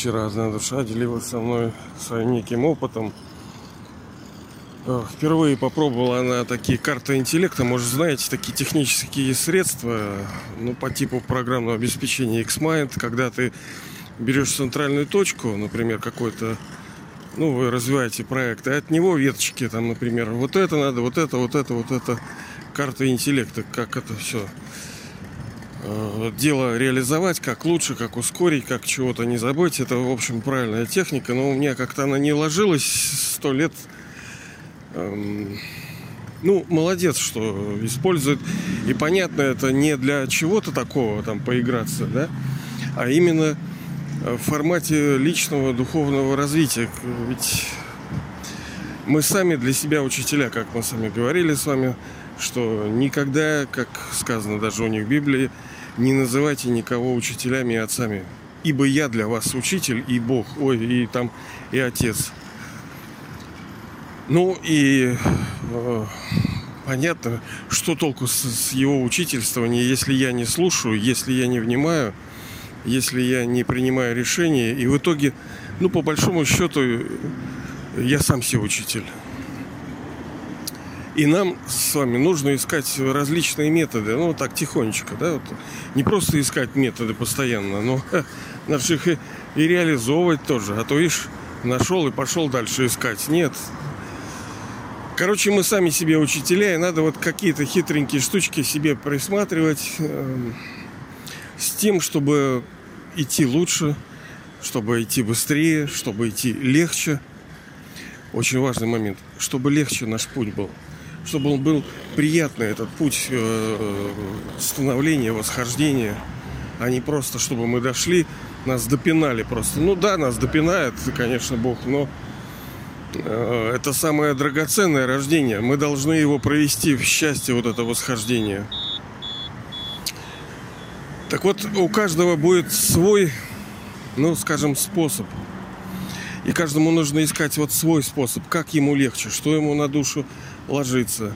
Вчера одна душа делилась со мной своим неким опытом. Э, впервые попробовала она такие карты интеллекта, может, знаете, такие технические средства, ну, по типу программного обеспечения Xmind, когда ты берешь центральную точку, например, какой-то, ну, вы развиваете проект, и от него веточки, там, например, вот это надо, вот это, вот это, вот это, карта интеллекта, как это все дело реализовать, как лучше, как ускорить, как чего-то не забыть. Это, в общем, правильная техника, но у меня как-то она не ложилась сто лет. Эм, ну, молодец, что использует. И понятно, это не для чего-то такого, там, поиграться, да, а именно в формате личного духовного развития. Ведь мы сами для себя учителя, как мы сами говорили с вами, что никогда, как сказано даже у них в Библии, не называйте никого учителями и отцами. Ибо я для вас учитель и Бог, ой, и там, и Отец. Ну и э, понятно, что толку с, с его учительствования, если я не слушаю, если я не внимаю, если я не принимаю решения. И в итоге, ну, по большому счету, я сам себе учитель. И нам с вами нужно искать различные методы, ну так тихонечко, да, вот. не просто искать методы постоянно, но ха, надо их и, и реализовывать тоже, а то видишь, нашел и пошел дальше искать. Нет. Короче, мы сами себе учителя, и надо вот какие-то хитренькие штучки себе присматривать э, с тем, чтобы идти лучше, чтобы идти быстрее, чтобы идти легче. Очень важный момент, чтобы легче наш путь был чтобы он был приятный, этот путь э, становления, восхождения, а не просто, чтобы мы дошли, нас допинали просто. Ну да, нас допинает, конечно, Бог, но э, это самое драгоценное рождение. Мы должны его провести в счастье, вот это восхождение. Так вот, у каждого будет свой, ну, скажем, способ. И каждому нужно искать вот свой способ, как ему легче, что ему на душу ложится.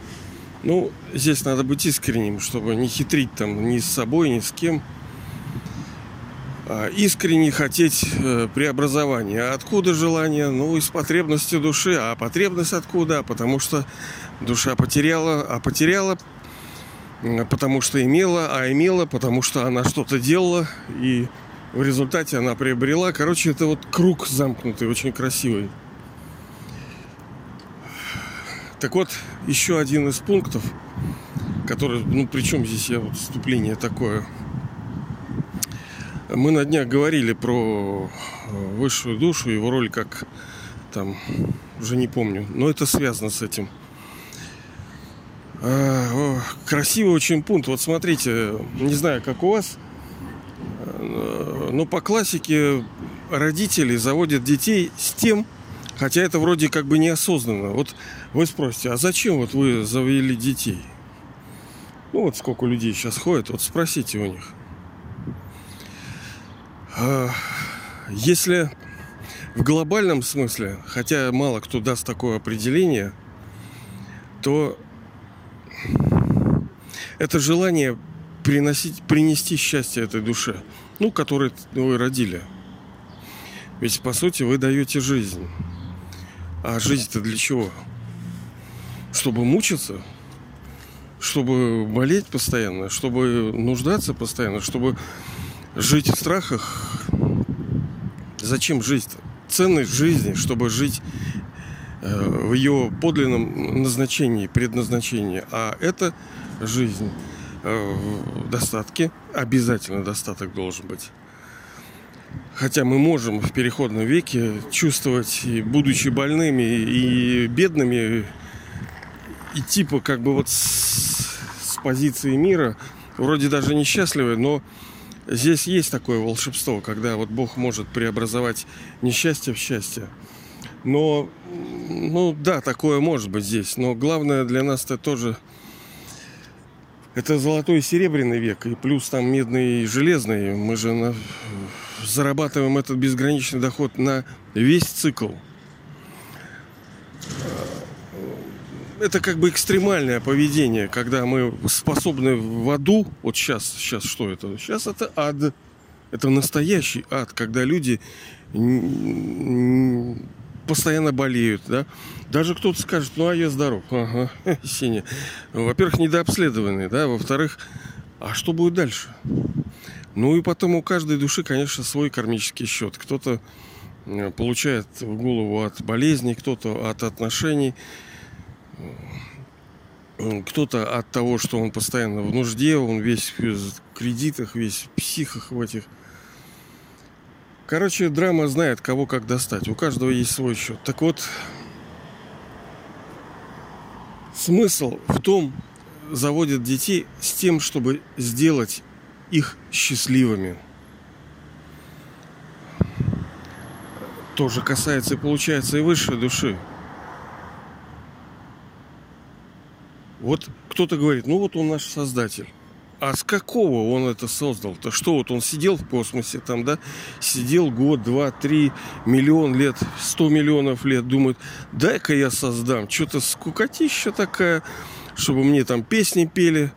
Ну, здесь надо быть искренним, чтобы не хитрить там ни с собой, ни с кем. А искренне хотеть э, преобразования. А откуда желание? Ну, из потребности души. А потребность откуда? Потому что душа потеряла, а потеряла, потому что имела, а имела, потому что она что-то делала, и в результате она приобрела. Короче, это вот круг замкнутый, очень красивый. Так вот, еще один из пунктов, который, ну, причем здесь я вот вступление такое. Мы на днях говорили про э, высшую душу, его роль как там, уже не помню, но это связано с этим. А, красивый очень пункт. Вот смотрите, не знаю, как у вас, э, но по классике родители заводят детей с тем, Хотя это вроде как бы неосознанно. Вот вы спросите, а зачем вот вы завели детей? Ну вот сколько людей сейчас ходят, вот спросите у них. А, если в глобальном смысле, хотя мало кто даст такое определение, то это желание приносить, принести счастье этой душе, ну, которой вы родили. Ведь, по сути, вы даете жизнь. А жизнь-то для чего? Чтобы мучиться? Чтобы болеть постоянно? Чтобы нуждаться постоянно? Чтобы жить в страхах? Зачем жить-то? Ценность жизни, чтобы жить э, в ее подлинном назначении, предназначении. А это жизнь э, в достатке. Обязательно достаток должен быть. Хотя мы можем в переходном веке чувствовать, будучи больными и бедными, и типа как бы вот с, с позиции мира, вроде даже несчастливы, но здесь есть такое волшебство, когда вот Бог может преобразовать несчастье в счастье. Но, ну да, такое может быть здесь, но главное для нас это тоже это золотой и серебряный век, и плюс там медный и железный. Мы же на, зарабатываем этот безграничный доход на весь цикл. Это как бы экстремальное поведение, когда мы способны в аду, вот сейчас, сейчас что это? Сейчас это ад. Это настоящий ад, когда люди постоянно болеют, да. Даже кто-то скажет, ну а я здоров. Ага, синий. Во-первых, недообследованные, да. Во-вторых, а что будет дальше? Ну и потом у каждой души, конечно, свой кармический счет. Кто-то э, получает в голову от болезней, кто-то от отношений, кто-то от того, что он постоянно в нужде, он весь в кредитах, весь в психах в этих. Короче, драма знает, кого как достать. У каждого есть свой счет. Так вот, смысл в том, заводят детей с тем, чтобы сделать их счастливыми. Тоже касается и получается и высшей души. Вот кто-то говорит, ну вот он наш создатель. А с какого он это создал-то? Что вот он сидел в космосе там, да? Сидел год, два, три, миллион лет, сто миллионов лет, думает, дай-ка я создам. Что-то скукотища такая, чтобы мне там песни пели.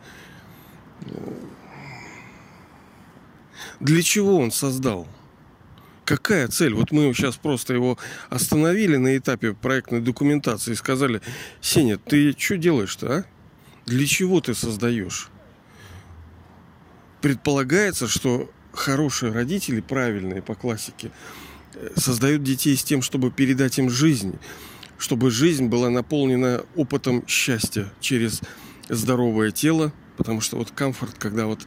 Для чего он создал? Какая цель? Вот мы сейчас просто его остановили на этапе проектной документации и сказали, Сеня, ты что делаешь-то, а? Для чего ты создаешь? Предполагается, что хорошие родители, правильные по классике, э, создают детей с тем, чтобы передать им жизнь, чтобы жизнь была наполнена опытом счастья через здоровое тело, потому что вот комфорт, когда вот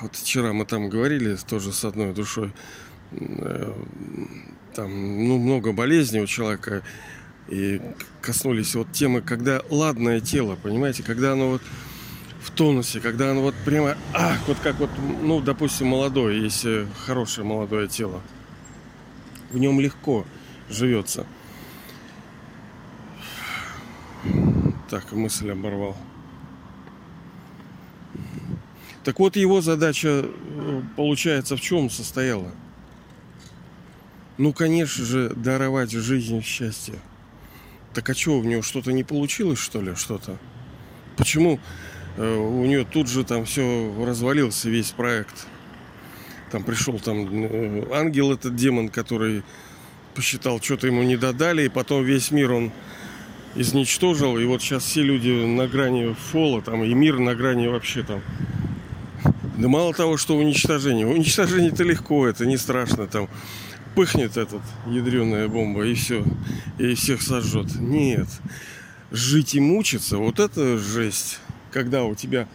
вот вчера мы там говорили тоже с одной душой, э, там ну, много болезней у человека, и коснулись вот темы, когда ладное тело, понимаете, когда оно вот в тонусе, когда оно вот прямо, ах, вот как вот, ну, допустим, молодое, если хорошее молодое тело, в нем легко живется. Так, мысль оборвал. Так вот, его задача, э, получается, в чем состояла? Ну, конечно же, даровать жизнь счастье. Так а что, у него что-то не получилось, что ли, что-то? Почему э, у нее тут же там все развалился, весь проект? Там пришел там э, ангел, этот демон, который посчитал, что-то ему не додали, и потом весь мир он изничтожил, и вот сейчас все люди на грани фола, там, и мир на грани вообще там да мало того, что уничтожение. Уничтожение-то легко, это не страшно. Там пыхнет этот ядреная бомба и все. И всех сожжет. Нет. Жить и мучиться, вот это жесть. Когда у тебя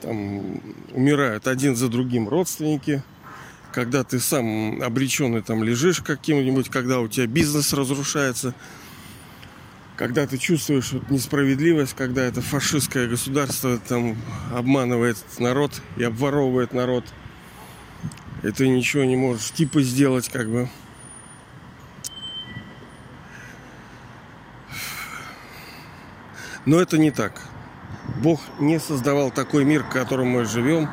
там умирают один за другим родственники, когда ты сам обреченный там лежишь каким-нибудь, когда у тебя бизнес разрушается – когда ты чувствуешь вот несправедливость, когда это фашистское государство там обманывает народ и обворовывает народ, и ты ничего не можешь типа сделать, как бы. Но это не так. Бог не создавал такой мир, в котором мы живем.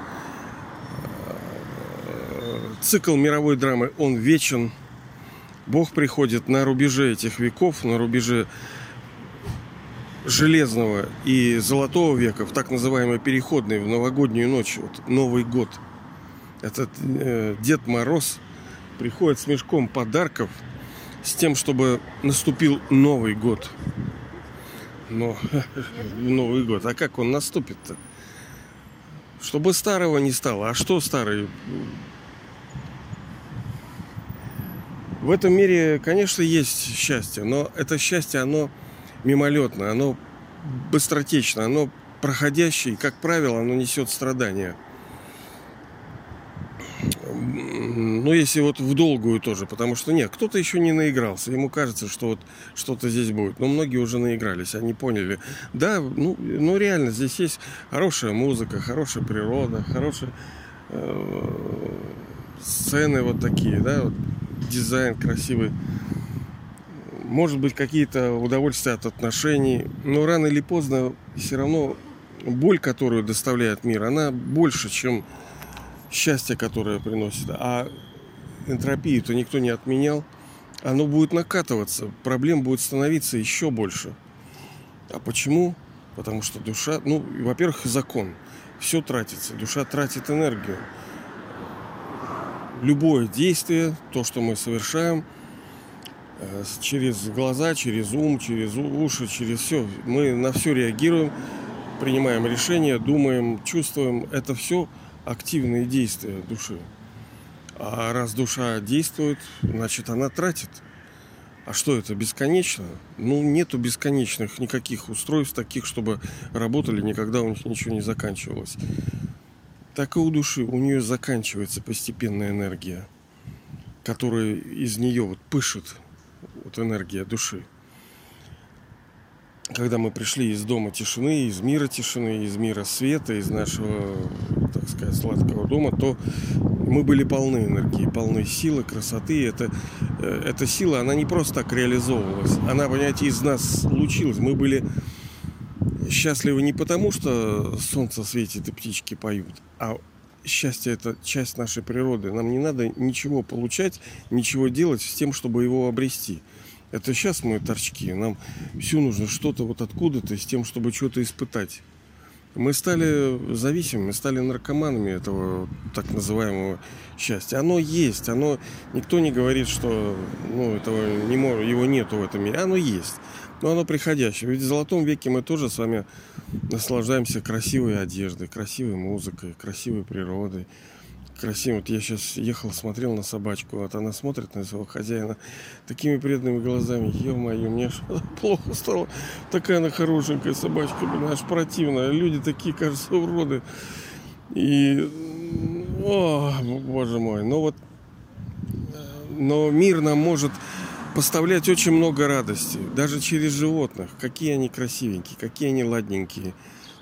Цикл мировой драмы, он вечен. Бог приходит на рубеже этих веков, на рубеже железного и золотого века в так называемой переходной в новогоднюю ночь, вот Новый год. Этот э, Дед Мороз приходит с мешком подарков с тем, чтобы наступил Новый год. Но Новый год, а как он наступит-то? Чтобы старого не стало. А что старый? В этом мире, конечно, есть счастье, но это счастье, оно мимолетно, оно быстротечно, оно проходящее, и, как правило, оно несет страдания. Ну, если вот в долгую тоже, потому что нет, кто-то еще не наигрался. Ему кажется, что вот что-то здесь будет. Но многие уже наигрались, они поняли. Да, ну, ну реально, здесь есть хорошая музыка, хорошая природа, хорошие э, сцены вот такие, да, вот, дизайн красивый может быть, какие-то удовольствия от отношений, но рано или поздно все равно боль, которую доставляет мир, она больше, чем счастье, которое приносит. А энтропию-то никто не отменял. Оно будет накатываться, проблем будет становиться еще больше. А почему? Потому что душа, ну, во-первых, закон. Все тратится, душа тратит энергию. любое действие, то, что мы совершаем, через глаза, через ум, через уши, через все, мы на все реагируем, принимаем решения, думаем, чувствуем. Это все активные действия души. А раз душа действует, значит она тратит. А что это, бесконечно? Ну, нету бесконечных никаких устройств таких, чтобы работали, никогда у них ничего не заканчивалось. Так и у души, у нее заканчивается постепенная энергия, которая из нее вот пышет, вот энергия души когда мы пришли из дома тишины, из мира тишины, из мира света, из нашего, так сказать, сладкого дома, то мы были полны энергии, полны силы, красоты. Это, э, эта сила, она не просто так реализовывалась. Она, понимаете, из нас случилась. Мы были счастливы не потому, что солнце светит и птички поют, а счастье это часть нашей природы. Нам не надо ничего получать, ничего делать с тем, чтобы его обрести. Это сейчас мы торчки. Нам все нужно что-то вот откуда-то с тем, чтобы что-то испытать. Мы стали зависимыми, стали наркоманами этого так называемого счастья. Оно есть, оно никто не говорит, что ну, этого не может, его нету в этом мире. Оно есть, но оно приходящее. Ведь в золотом веке мы тоже с вами наслаждаемся красивой одеждой, красивой музыкой, красивой природой красиво. Вот я сейчас ехал, смотрел на собачку, вот она смотрит на своего хозяина такими преданными глазами. Ё-моё, мне плохо стало. Такая она хорошенькая собачка, блин, аж противная. Люди такие, кажется, уроды. И, о, боже мой, ну вот, но мир нам может поставлять очень много радости, даже через животных. Какие они красивенькие, какие они ладненькие.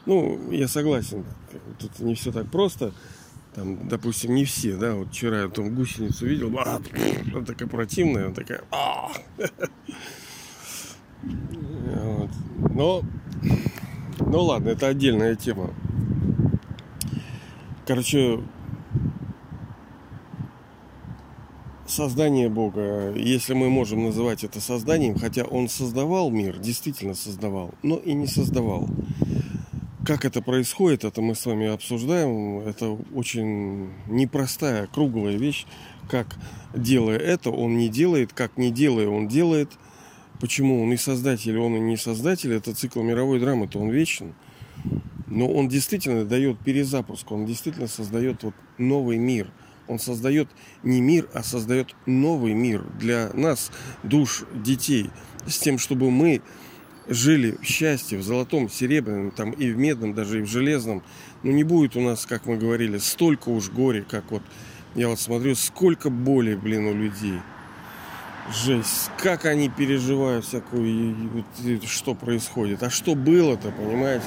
Ну, я согласен, тут не все так просто там, допустим, не все, да, вот вчера я там гусеницу видел, а, она такая противная, она такая, а. вот. но, ну ладно, это отдельная тема. Короче, создание Бога, если мы можем называть это созданием, хотя Он создавал мир, действительно создавал, но и не создавал. Как это происходит, это мы с вами обсуждаем. Это очень непростая, круглая вещь. Как делая это, он не делает, как не делая, он делает. Почему он и создатель, он и не создатель, это цикл мировой драмы, то он вечен. Но он действительно дает перезапуск, он действительно создает вот новый мир. Он создает не мир, а создает новый мир для нас, душ детей, с тем, чтобы мы жили в счастье, в золотом, серебряном, там и в медном, даже и в железном, ну не будет у нас, как мы говорили, столько уж горя, как вот я вот смотрю, сколько боли, блин, у людей. Жесть, как они переживают всякую, что происходит. А что было-то, понимаете?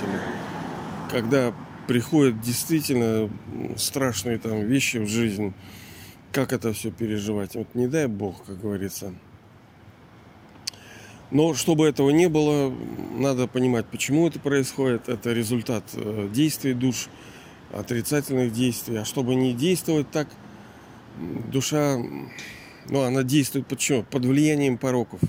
Когда приходят действительно страшные там вещи в жизнь, как это все переживать? Вот не дай бог, как говорится. Но чтобы этого не было, надо понимать, почему это происходит. Это результат э, действий душ, отрицательных действий. А чтобы не действовать так, душа, ну, она действует что? Под влиянием пороков.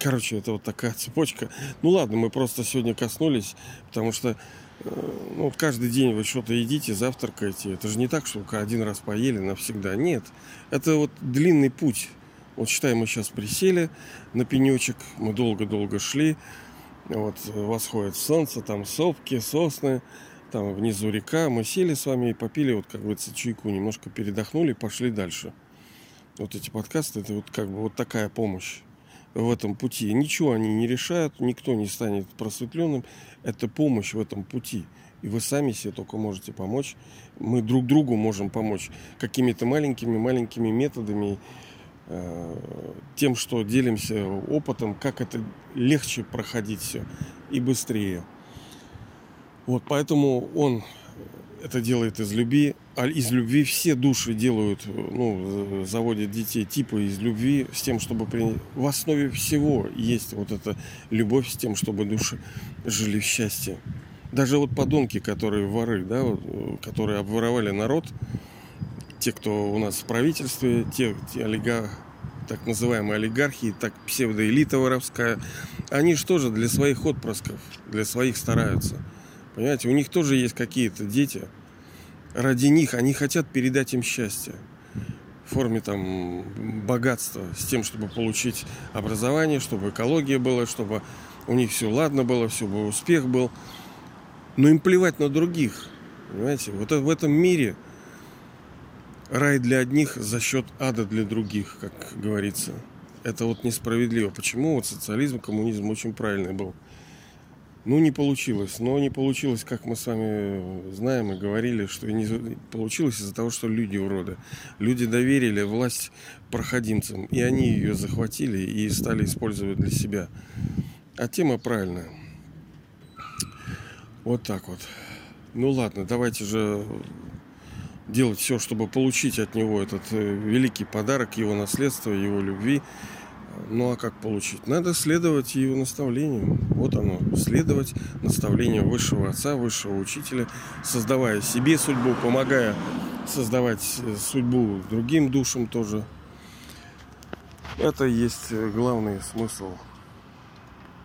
Короче, это вот такая цепочка. Ну ладно, мы просто сегодня коснулись, потому что э, ну, каждый день вы что-то едите, завтракаете. Это же не так, что один раз поели навсегда. Нет. Это вот длинный путь. Вот считай, мы сейчас присели на пенечек, мы долго-долго шли. Вот восходит солнце, там сопки, сосны, там внизу река. Мы сели с вами и попили, вот как говорится, чайку, немножко передохнули, пошли дальше. Вот эти подкасты, это вот как бы вот такая помощь в этом пути. Ничего они не решают, никто не станет просветленным. Это помощь в этом пути. И вы сами себе только можете помочь. Мы друг другу можем помочь какими-то маленькими-маленькими методами Э, тем, что делимся опытом, как это легче проходить все и быстрее. Вот поэтому он это делает из любви, из любви все души делают, ну, заводят детей типа из любви, с тем, чтобы при... в основе всего есть вот эта любовь с тем, чтобы души жили в счастье. Даже вот подонки, которые воры, да, вот, которые обворовали народ, те, кто у нас в правительстве, те, те олигархи, так называемые олигархи, так псевдоэлита воровская, они же тоже для своих отпрысков, для своих стараются. Понимаете, у них тоже есть какие-то дети. Ради них, они хотят передать им счастье в форме там богатства, с тем, чтобы получить образование, чтобы экология была, чтобы у них все ладно было, все успех был. Но им плевать на других. Понимаете? Вот в этом мире рай для одних за счет ада для других, как говорится. Это вот несправедливо. Почему вот социализм, коммунизм очень правильный был? Ну, не получилось. Но не получилось, как мы с вами знаем и говорили, что не получилось из-за того, что люди уроды. Люди доверили власть проходимцам, и они ее захватили и стали использовать для себя. А тема правильная. Вот так вот. Ну ладно, давайте же делать все, чтобы получить от него этот э, великий подарок, его наследство, его любви. Ну а как получить? Надо следовать его наставлению. Вот оно, следовать наставлению высшего отца, высшего учителя, создавая себе судьбу, помогая создавать э, судьбу другим душам тоже. Это есть э, главный смысл